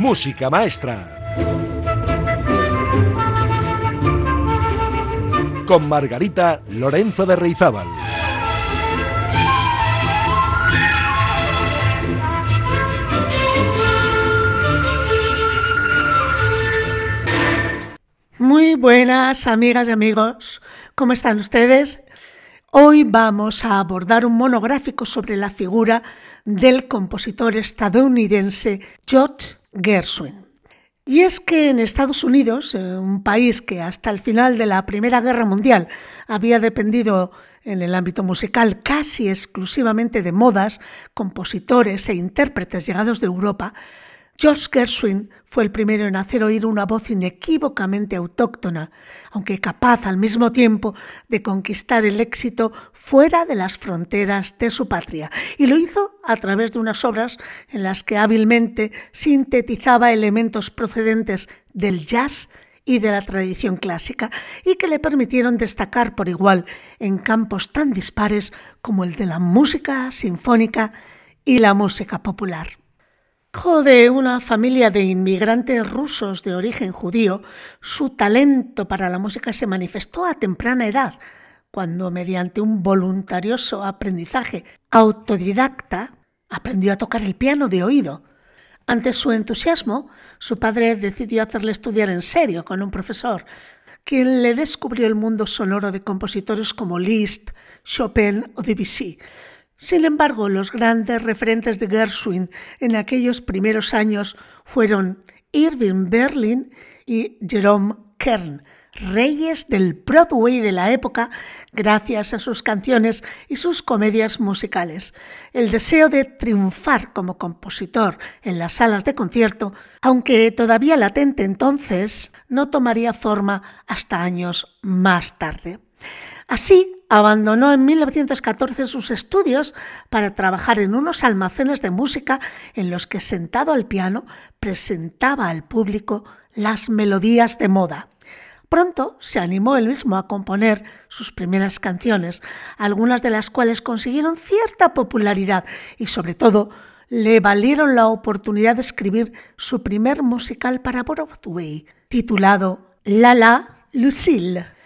Música Maestra. Con Margarita Lorenzo de Reizábal. Muy buenas amigas y amigos, ¿cómo están ustedes? Hoy vamos a abordar un monográfico sobre la figura del compositor estadounidense George Gershwin. Y es que en Estados Unidos, eh, un país que hasta el final de la Primera Guerra Mundial había dependido en el ámbito musical casi exclusivamente de modas, compositores e intérpretes llegados de Europa, George Gershwin fue el primero en hacer oír una voz inequívocamente autóctona, aunque capaz al mismo tiempo de conquistar el éxito fuera de las fronteras de su patria, y lo hizo a través de unas obras en las que hábilmente sintetizaba elementos procedentes del jazz y de la tradición clásica, y que le permitieron destacar por igual en campos tan dispares como el de la música sinfónica y la música popular. Hijo de una familia de inmigrantes rusos de origen judío, su talento para la música se manifestó a temprana edad, cuando mediante un voluntarioso aprendizaje autodidacta aprendió a tocar el piano de oído. Ante su entusiasmo, su padre decidió hacerle estudiar en serio con un profesor, quien le descubrió el mundo sonoro de compositores como Liszt, Chopin o Debussy, sin embargo, los grandes referentes de Gershwin en aquellos primeros años fueron Irving Berlin y Jerome Kern, reyes del Broadway de la época gracias a sus canciones y sus comedias musicales. El deseo de triunfar como compositor en las salas de concierto, aunque todavía latente entonces, no tomaría forma hasta años más tarde. Así, abandonó en 1914 sus estudios para trabajar en unos almacenes de música en los que sentado al piano presentaba al público las melodías de moda. Pronto se animó él mismo a componer sus primeras canciones, algunas de las cuales consiguieron cierta popularidad y sobre todo le valieron la oportunidad de escribir su primer musical para Broadway, titulado La La Lucille.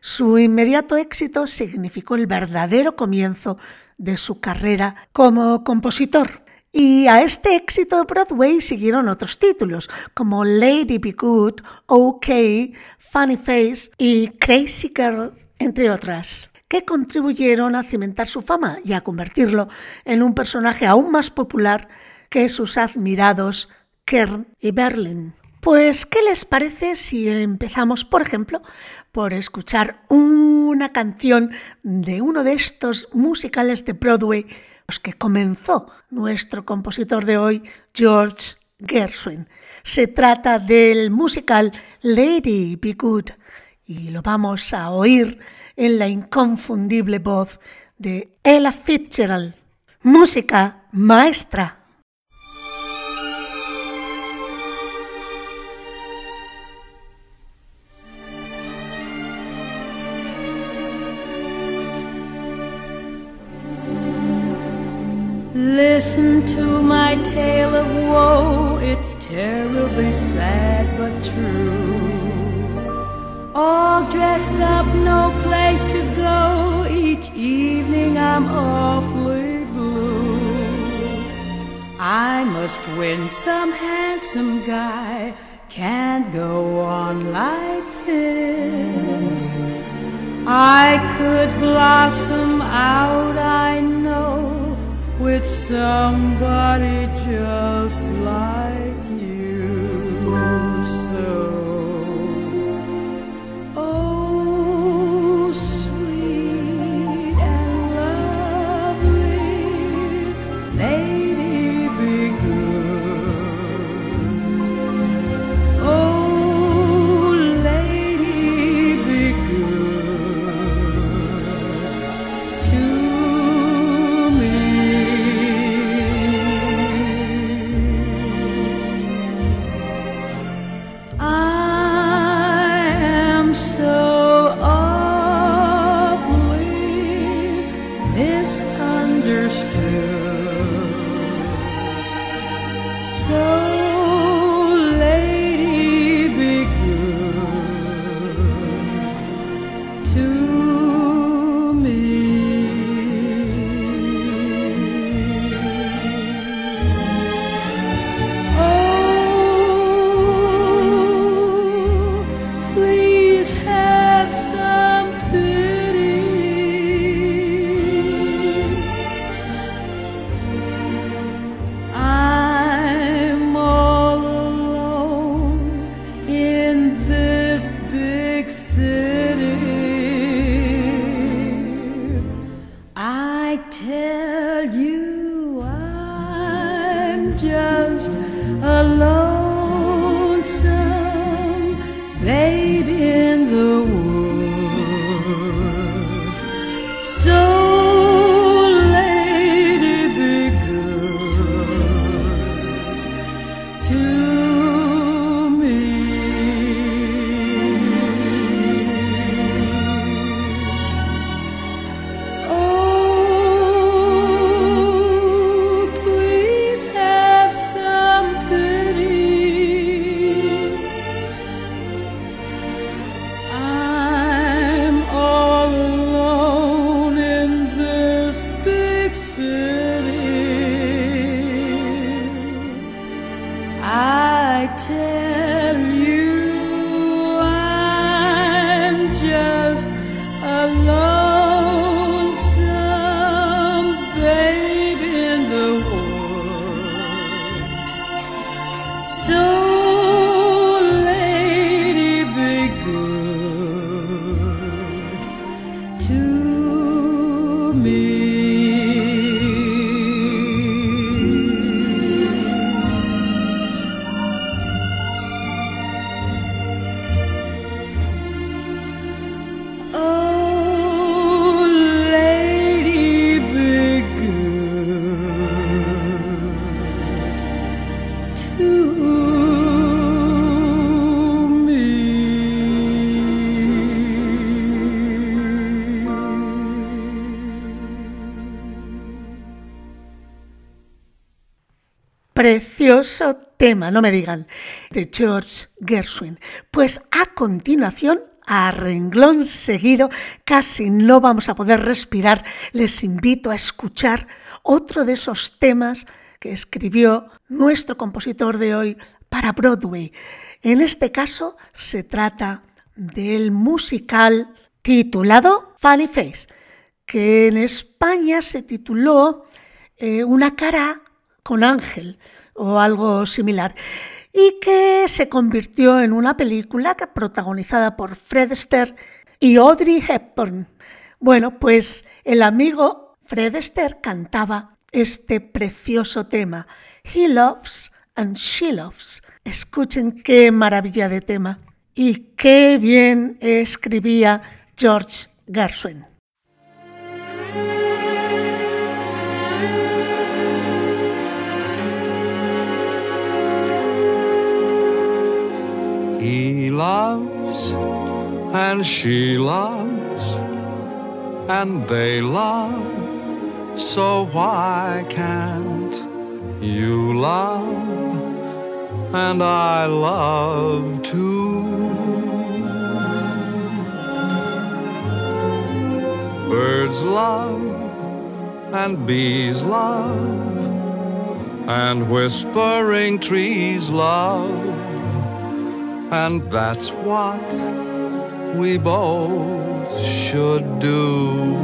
Su inmediato éxito significó el verdadero comienzo de su carrera como compositor. Y a este éxito de Broadway siguieron otros títulos, como Lady Be Good, OK, Funny Face y Crazy Girl, entre otras, que contribuyeron a cimentar su fama y a convertirlo en un personaje aún más popular que sus admirados Kern y Berlin. Pues, ¿qué les parece si empezamos, por ejemplo, por escuchar una canción de uno de estos musicales de Broadway, los que comenzó nuestro compositor de hoy, George Gershwin. Se trata del musical Lady Be Good y lo vamos a oír en la inconfundible voz de Ella Fitzgerald. Música maestra. Listen to my tale of woe, it's terribly sad but true. All dressed up, no place to go, each evening I'm awfully blue. I must win some handsome guy, can't go on like this. I could blossom out, I know with somebody just like you. So. Tema, no me digan, de George Gershwin. Pues a continuación, a renglón seguido, casi no vamos a poder respirar, les invito a escuchar otro de esos temas que escribió nuestro compositor de hoy para Broadway. En este caso se trata del musical titulado Funny Face, que en España se tituló eh, Una cara con ángel o algo similar y que se convirtió en una película protagonizada por Fred Astaire y Audrey Hepburn. Bueno, pues el amigo Fred Astaire cantaba este precioso tema, He Loves and She Loves. Escuchen qué maravilla de tema y qué bien escribía George Gershwin. He loves and she loves and they love. So why can't you love and I love too? Birds love and bees love and whispering trees love. And that's what we both should do.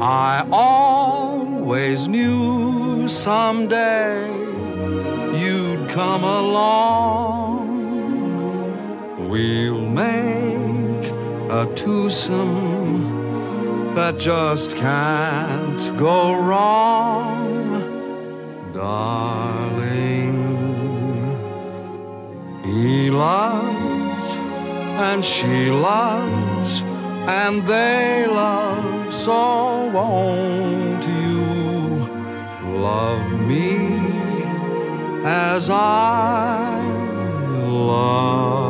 I always knew someday you'd come along. We'll make a twosome that just can't go wrong darling. Loves and she loves and they love, so won't you love me as I love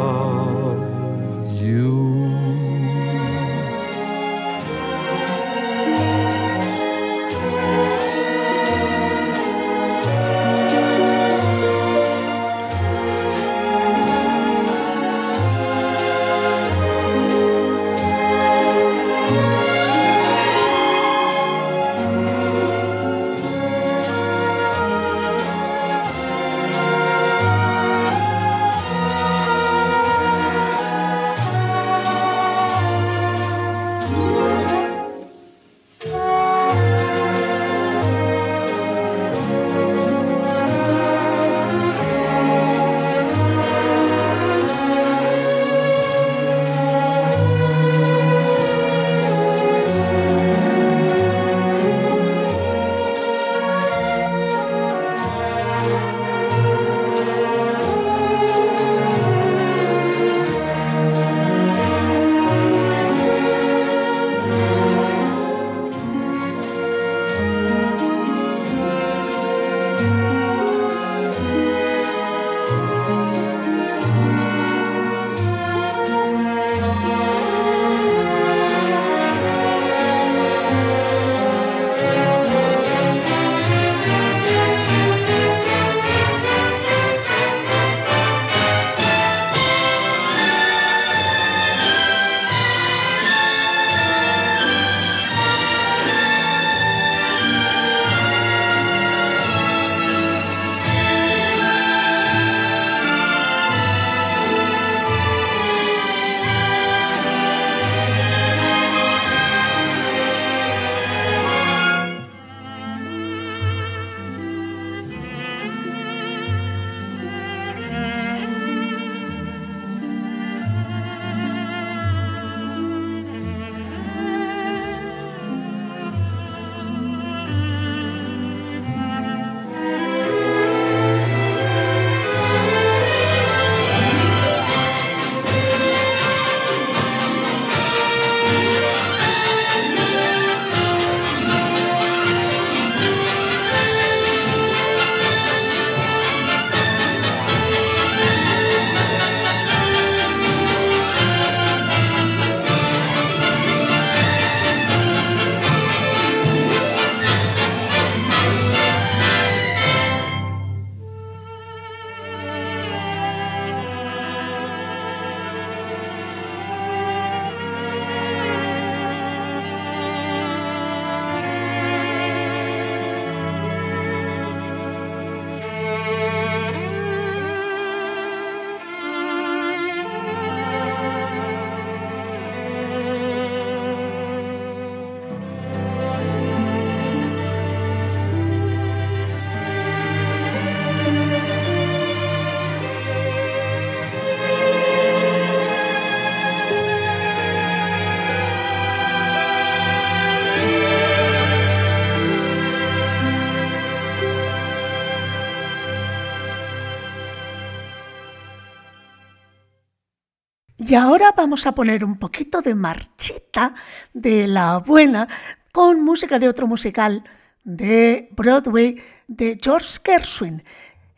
Y ahora vamos a poner un poquito de marchita de la buena con música de otro musical de Broadway de George Gershwin.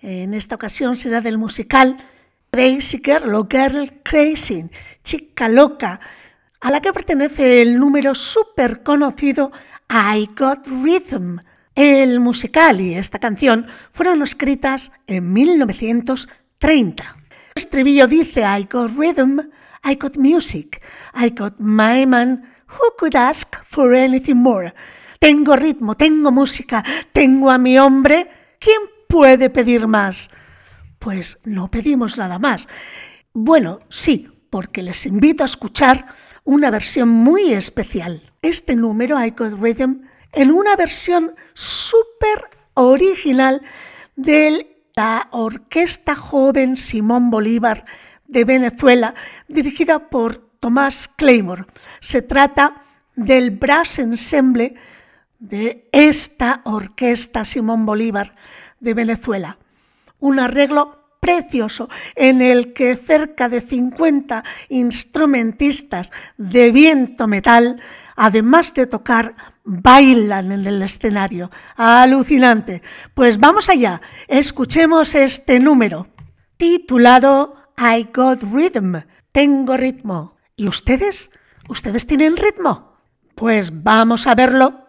En esta ocasión será del musical Crazy Girl o Girl Crazy, chica loca, a la que pertenece el número súper conocido I Got Rhythm. El musical y esta canción fueron escritas en 1930. El estribillo dice I got rhythm, I got music, I got my man, who could ask for anything more? Tengo ritmo, tengo música, tengo a mi hombre, ¿quién puede pedir más? Pues no pedimos nada más. Bueno, sí, porque les invito a escuchar una versión muy especial. Este número, I Got Rhythm, en una versión súper original de la Orquesta Joven Simón Bolívar de Venezuela, dirigida por Tomás Claymore. Se trata del brass ensemble de esta Orquesta Simón Bolívar de Venezuela. Un arreglo precioso en el que cerca de 50 instrumentistas de viento metal, además de tocar, bailan en el escenario. Alucinante. Pues vamos allá, escuchemos este número titulado I Got Rhythm. Tengo ritmo. ¿Y ustedes? ¿Ustedes tienen ritmo? Pues vamos a verlo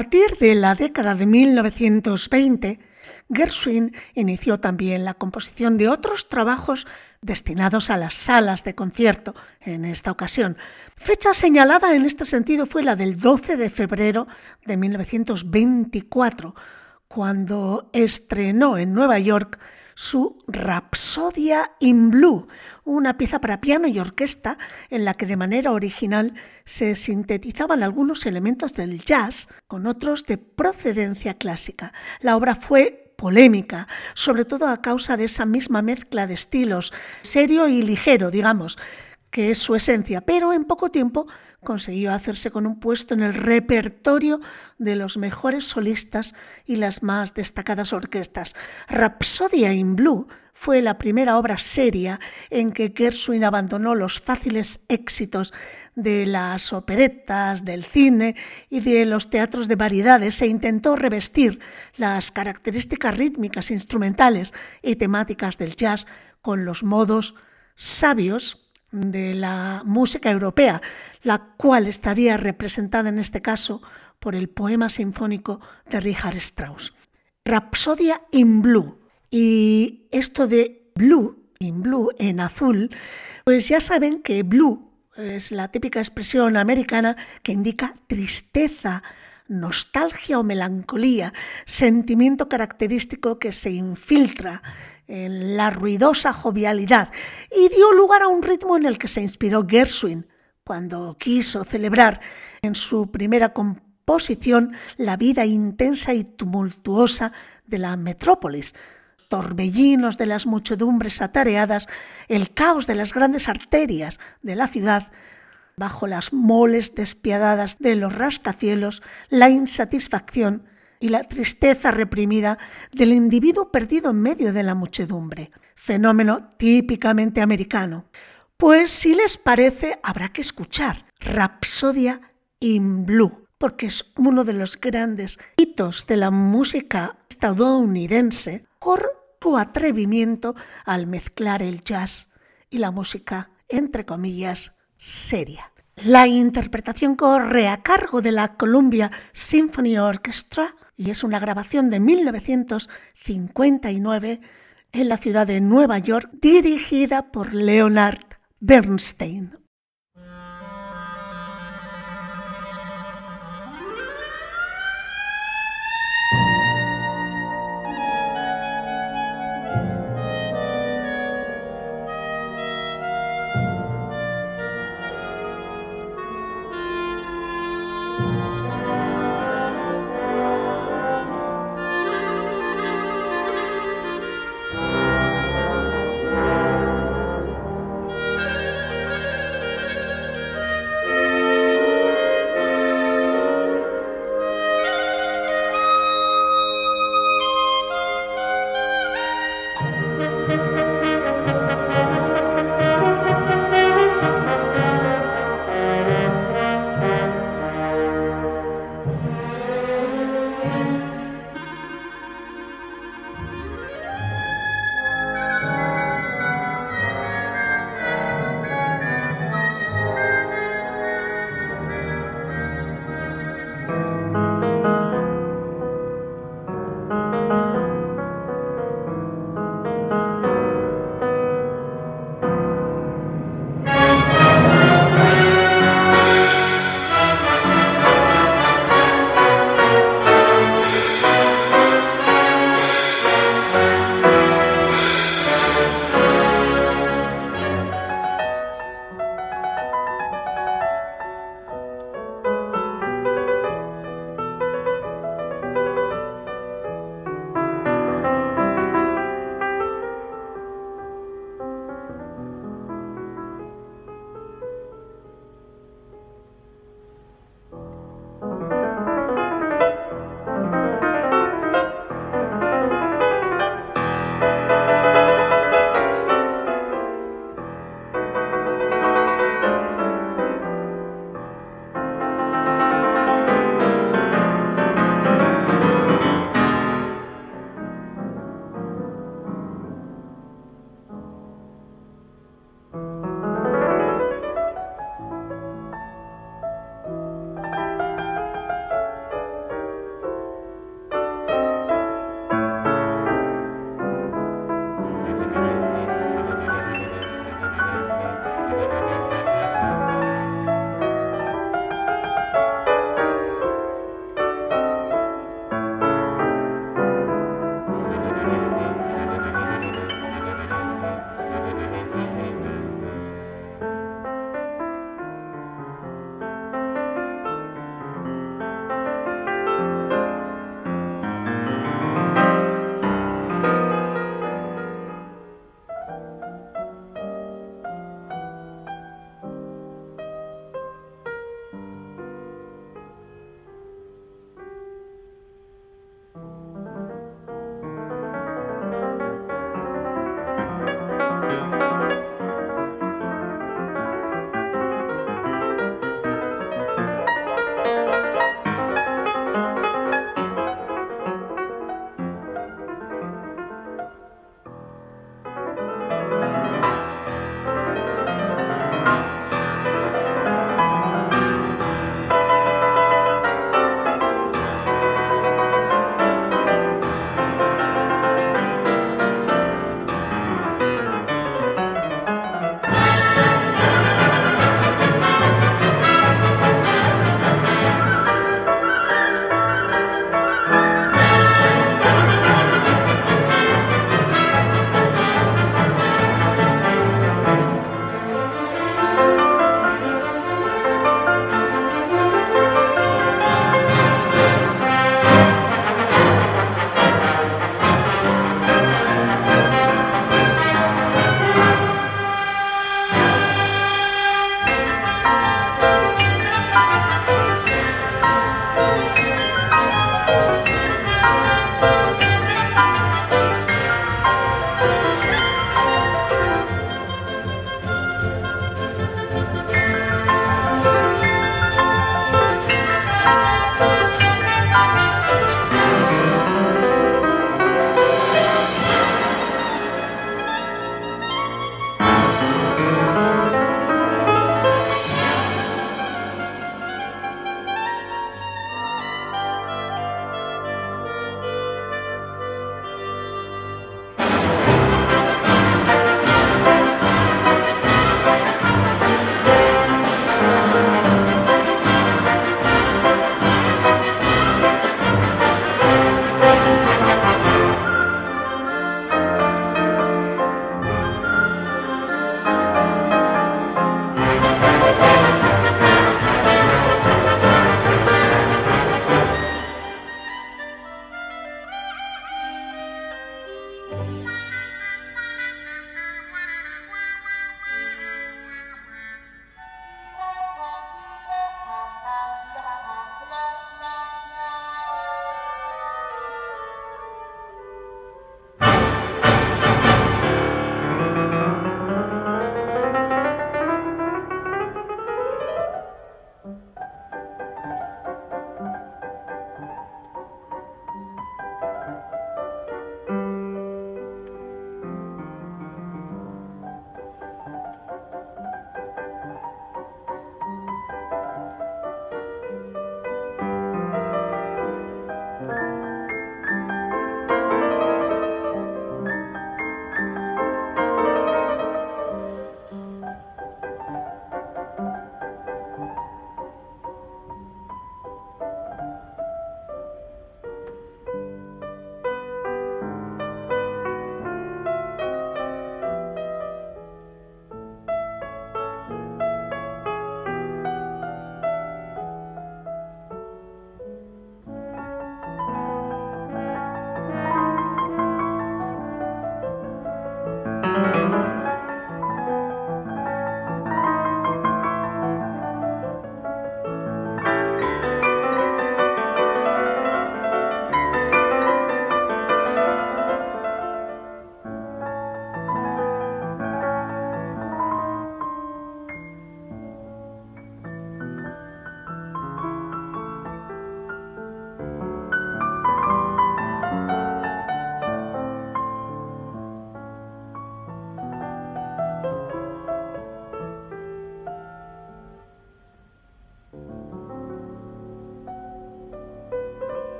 partir de la década de 1920, Gershwin inició también la composición de otros trabajos destinados a las salas de concierto en esta ocasión. Fecha señalada en este sentido fue la del 12 de febrero de 1924, cuando estrenó en Nueva York su Rapsodia in Blue, una pieza para piano y orquesta en la que de manera original se sintetizaban algunos elementos del jazz con otros de procedencia clásica. La obra fue polémica, sobre todo a causa de esa misma mezcla de estilos, serio y ligero, digamos, que es su esencia, pero en poco tiempo consiguió hacerse con un puesto en el repertorio de los mejores solistas y las más destacadas orquestas. Rhapsodia in Blue fue la primera obra seria en que Gershwin abandonó los fáciles éxitos de las operetas, del cine y de los teatros de variedades e intentó revestir las características rítmicas, instrumentales y temáticas del jazz con los modos sabios de la música europea, la cual estaría representada en este caso por el poema sinfónico de Richard Strauss. Rapsodia in Blue. Y esto de blue, in blue, en azul, pues ya saben que blue es la típica expresión americana que indica tristeza, nostalgia o melancolía, sentimiento característico que se infiltra la ruidosa jovialidad y dio lugar a un ritmo en el que se inspiró Gershwin cuando quiso celebrar en su primera composición la vida intensa y tumultuosa de la metrópolis, torbellinos de las muchedumbres atareadas, el caos de las grandes arterias de la ciudad, bajo las moles despiadadas de los rascacielos, la insatisfacción y la tristeza reprimida del individuo perdido en medio de la muchedumbre, fenómeno típicamente americano. Pues si les parece, habrá que escuchar Rapsodia in Blue, porque es uno de los grandes hitos de la música estadounidense por su atrevimiento al mezclar el jazz y la música, entre comillas, seria. La interpretación corre a cargo de la Columbia Symphony Orchestra y es una grabación de 1959 en la ciudad de Nueva York dirigida por Leonard Bernstein.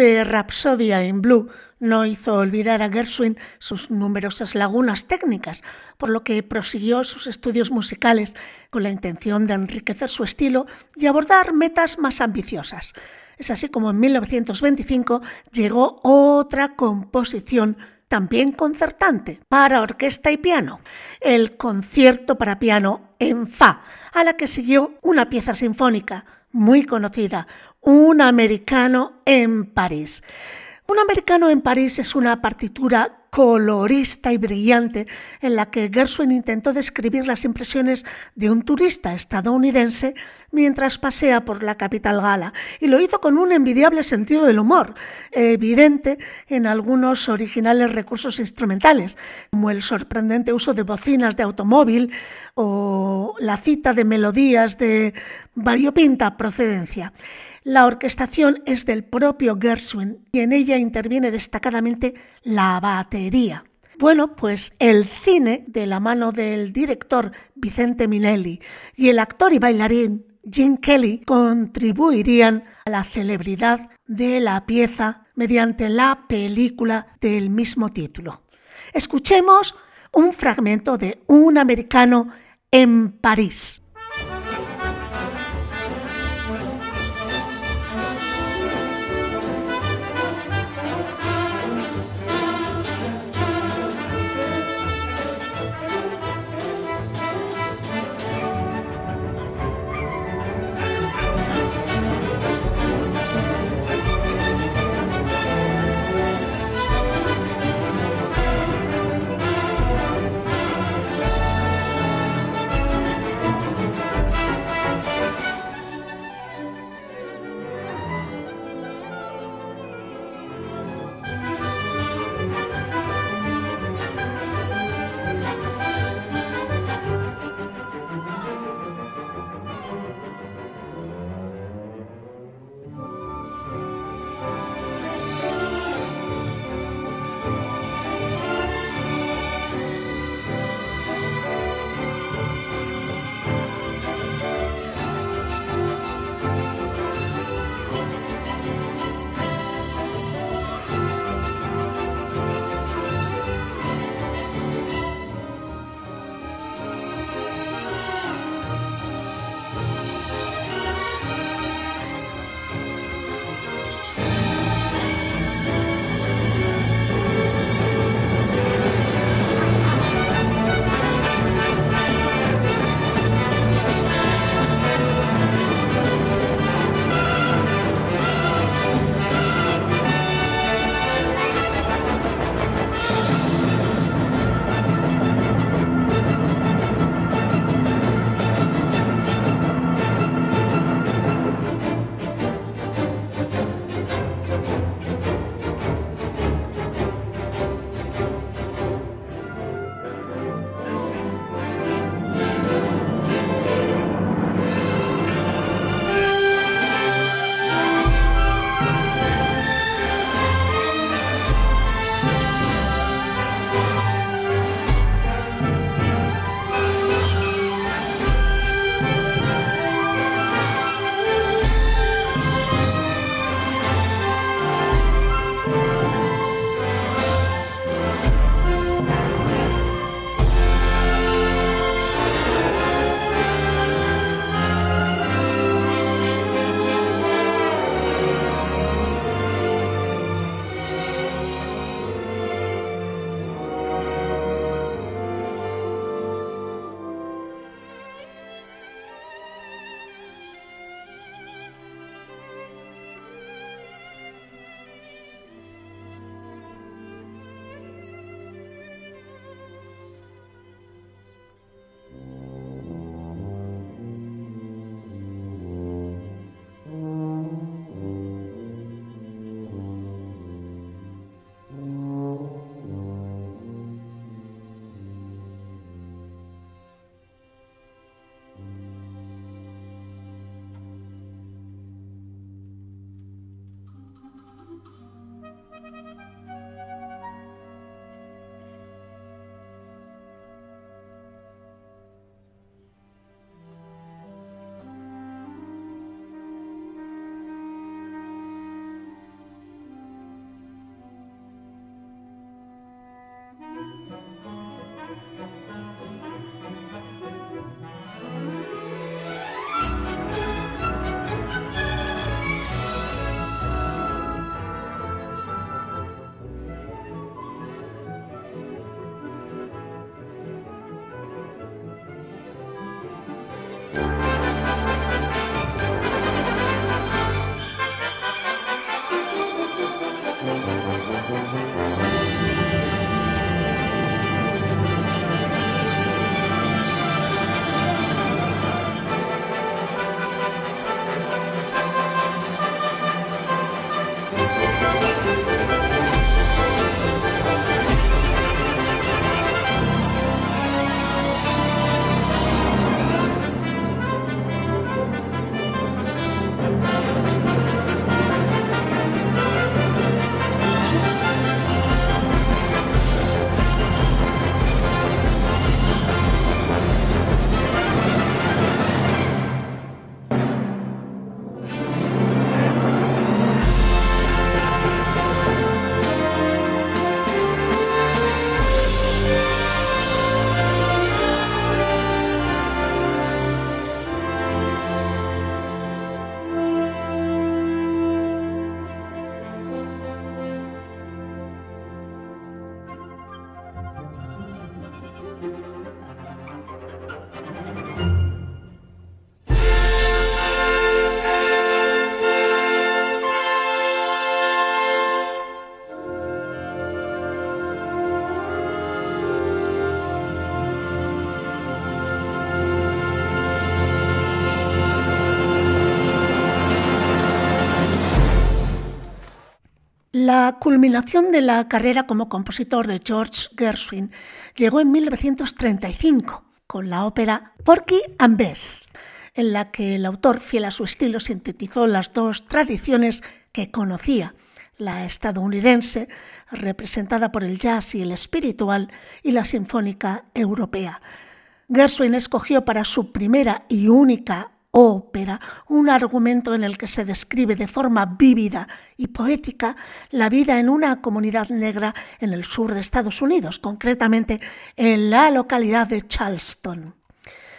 De Rhapsodia in Blue no hizo olvidar a Gershwin sus numerosas lagunas técnicas, por lo que prosiguió sus estudios musicales con la intención de enriquecer su estilo y abordar metas más ambiciosas. Es así como en 1925 llegó otra composición también concertante para orquesta y piano, el concierto para piano en Fa, a la que siguió una pieza sinfónica muy conocida, Un americano en París. Un americano en París es una partitura colorista y brillante en la que Gershwin intentó describir las impresiones de un turista estadounidense mientras pasea por la capital gala y lo hizo con un envidiable sentido del humor, evidente en algunos originales recursos instrumentales, como el sorprendente uso de bocinas de automóvil o la cita de melodías de variopinta procedencia. La orquestación es del propio Gershwin y en ella interviene destacadamente la batería. Bueno, pues el cine, de la mano del director Vicente Minelli y el actor y bailarín Jim Kelly, contribuirían a la celebridad de la pieza mediante la película del mismo título. Escuchemos un fragmento de Un americano en París. La culminación de la carrera como compositor de George Gershwin llegó en 1935 con la ópera Porky and Bess, en la que el autor, fiel a su estilo, sintetizó las dos tradiciones que conocía, la estadounidense, representada por el jazz y el espiritual, y la sinfónica europea. Gershwin escogió para su primera y única ópera, un argumento en el que se describe de forma vívida y poética la vida en una comunidad negra en el sur de Estados Unidos, concretamente en la localidad de Charleston.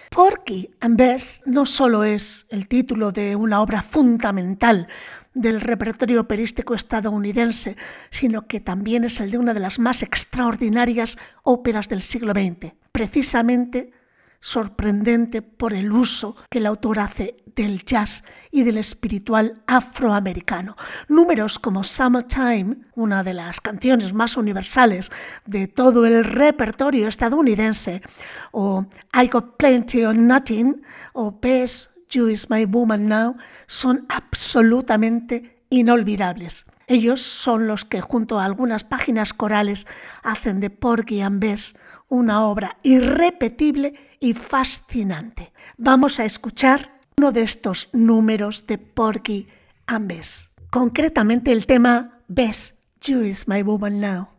Porky and Bess no solo es el título de una obra fundamental del repertorio operístico estadounidense, sino que también es el de una de las más extraordinarias óperas del siglo XX, precisamente sorprendente por el uso que el autor hace del jazz y del espiritual afroamericano. Números como Summertime, una de las canciones más universales de todo el repertorio estadounidense, o I Got Plenty or Nothing, o Best You Is My Woman Now, son absolutamente inolvidables. Ellos son los que junto a algunas páginas corales hacen de Porgy and Bess una obra irrepetible y fascinante. Vamos a escuchar uno de estos números de Porky and concretamente el tema Bess, You is my woman now.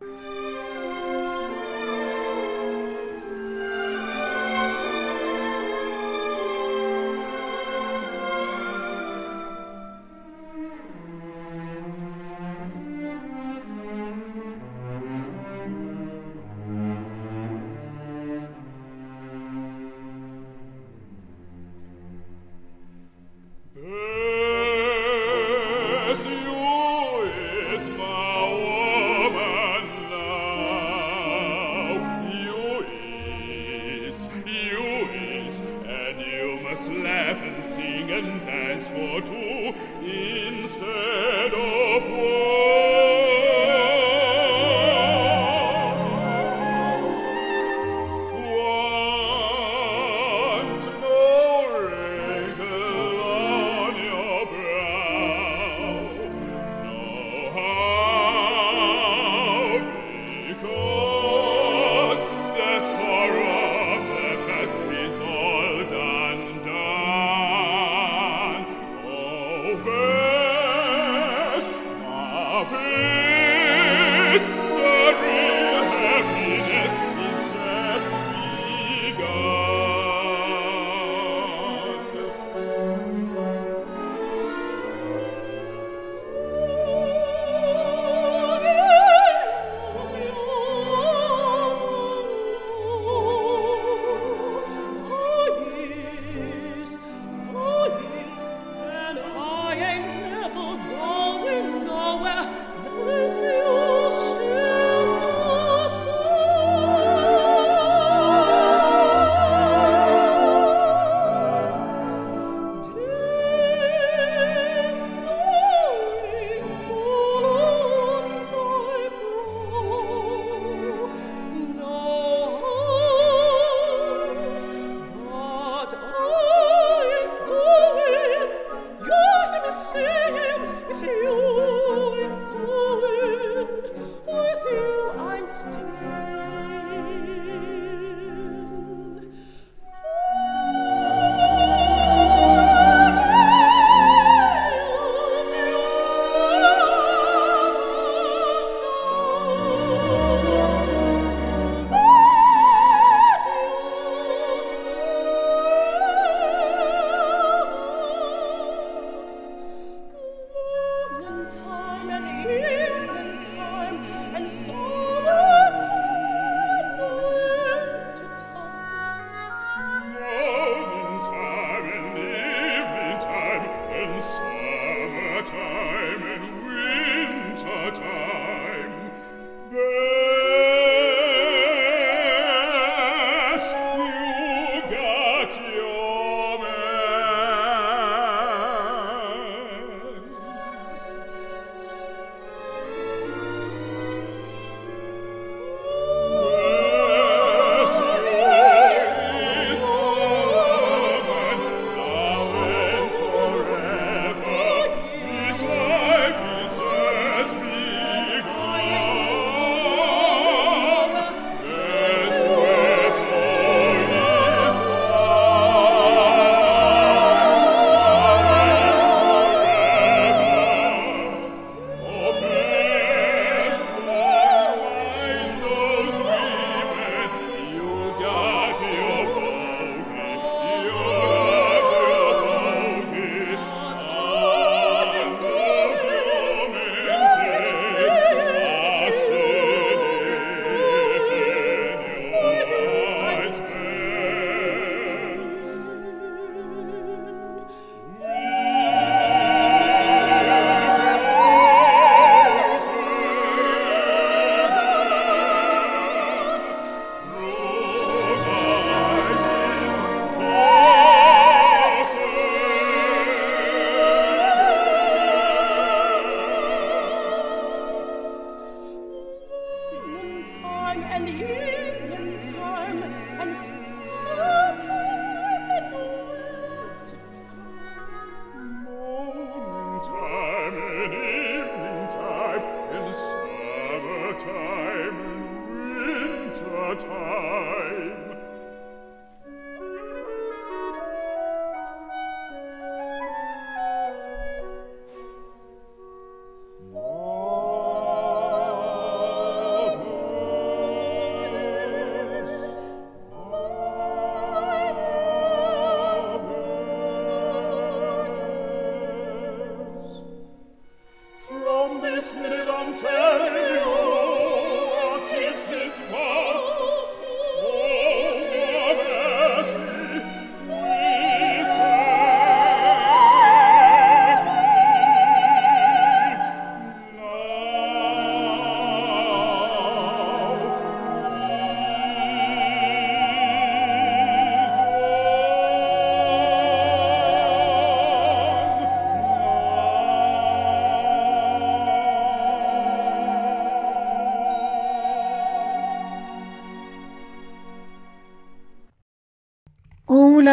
Laugh and sing and dance for two instead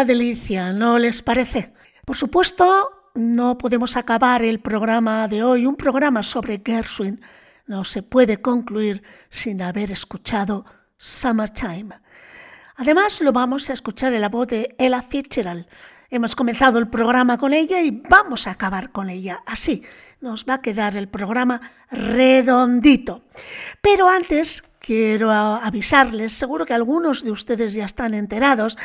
Delicia, ¿no les parece? Por supuesto, no podemos acabar el programa de hoy, un programa sobre Gershwin. No se puede concluir sin haber escuchado Summertime. Además, lo vamos a escuchar en la voz de Ella Fitzgerald. Hemos comenzado el programa con ella y vamos a acabar con ella. Así nos va a quedar el programa redondito. Pero antes quiero avisarles, seguro que algunos de ustedes ya están enterados,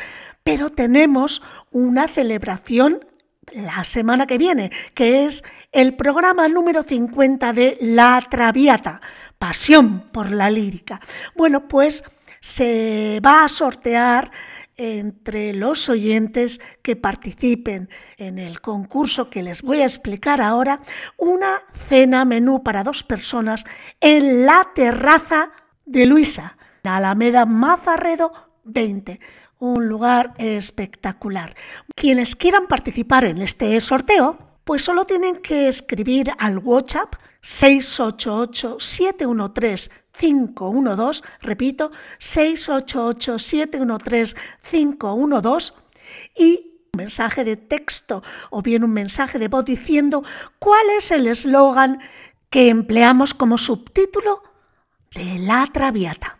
pero tenemos una celebración la semana que viene, que es el programa número 50 de La Traviata, Pasión por la Lírica. Bueno, pues se va a sortear entre los oyentes que participen en el concurso que les voy a explicar ahora, una cena menú para dos personas en la terraza de Luisa, en Alameda Mazarredo 20 un lugar espectacular. Quienes quieran participar en este sorteo, pues solo tienen que escribir al WhatsApp 688-713-512, repito, 688-713-512 y un mensaje de texto o bien un mensaje de voz diciendo cuál es el eslogan que empleamos como subtítulo de la Traviata.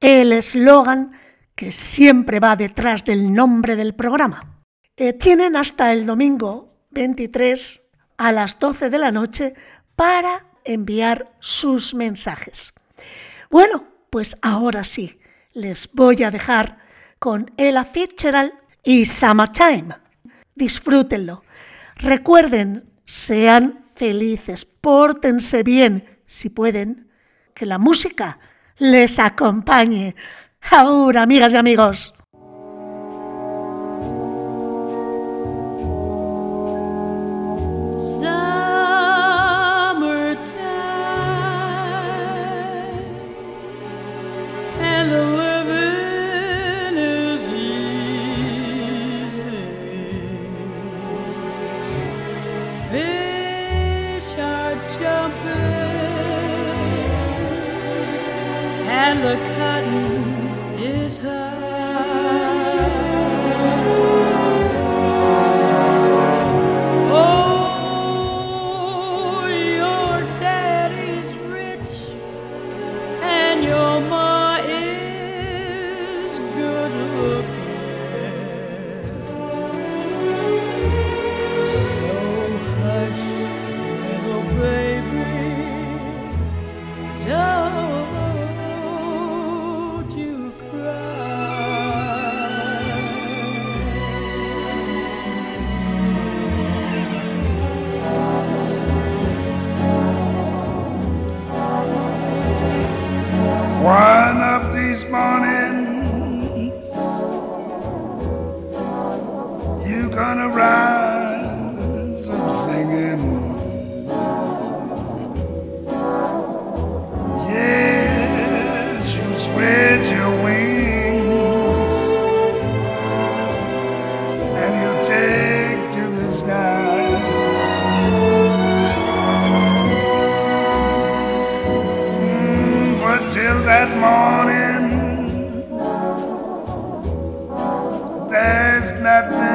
El eslogan que siempre va detrás del nombre del programa. Eh, tienen hasta el domingo 23 a las 12 de la noche para enviar sus mensajes. Bueno, pues ahora sí, les voy a dejar con Ella Fitzgerald y Summertime. Disfrútenlo. Recuerden, sean felices, pórtense bien, si pueden, que la música les acompañe. Ahora, amigas y amigos. it's not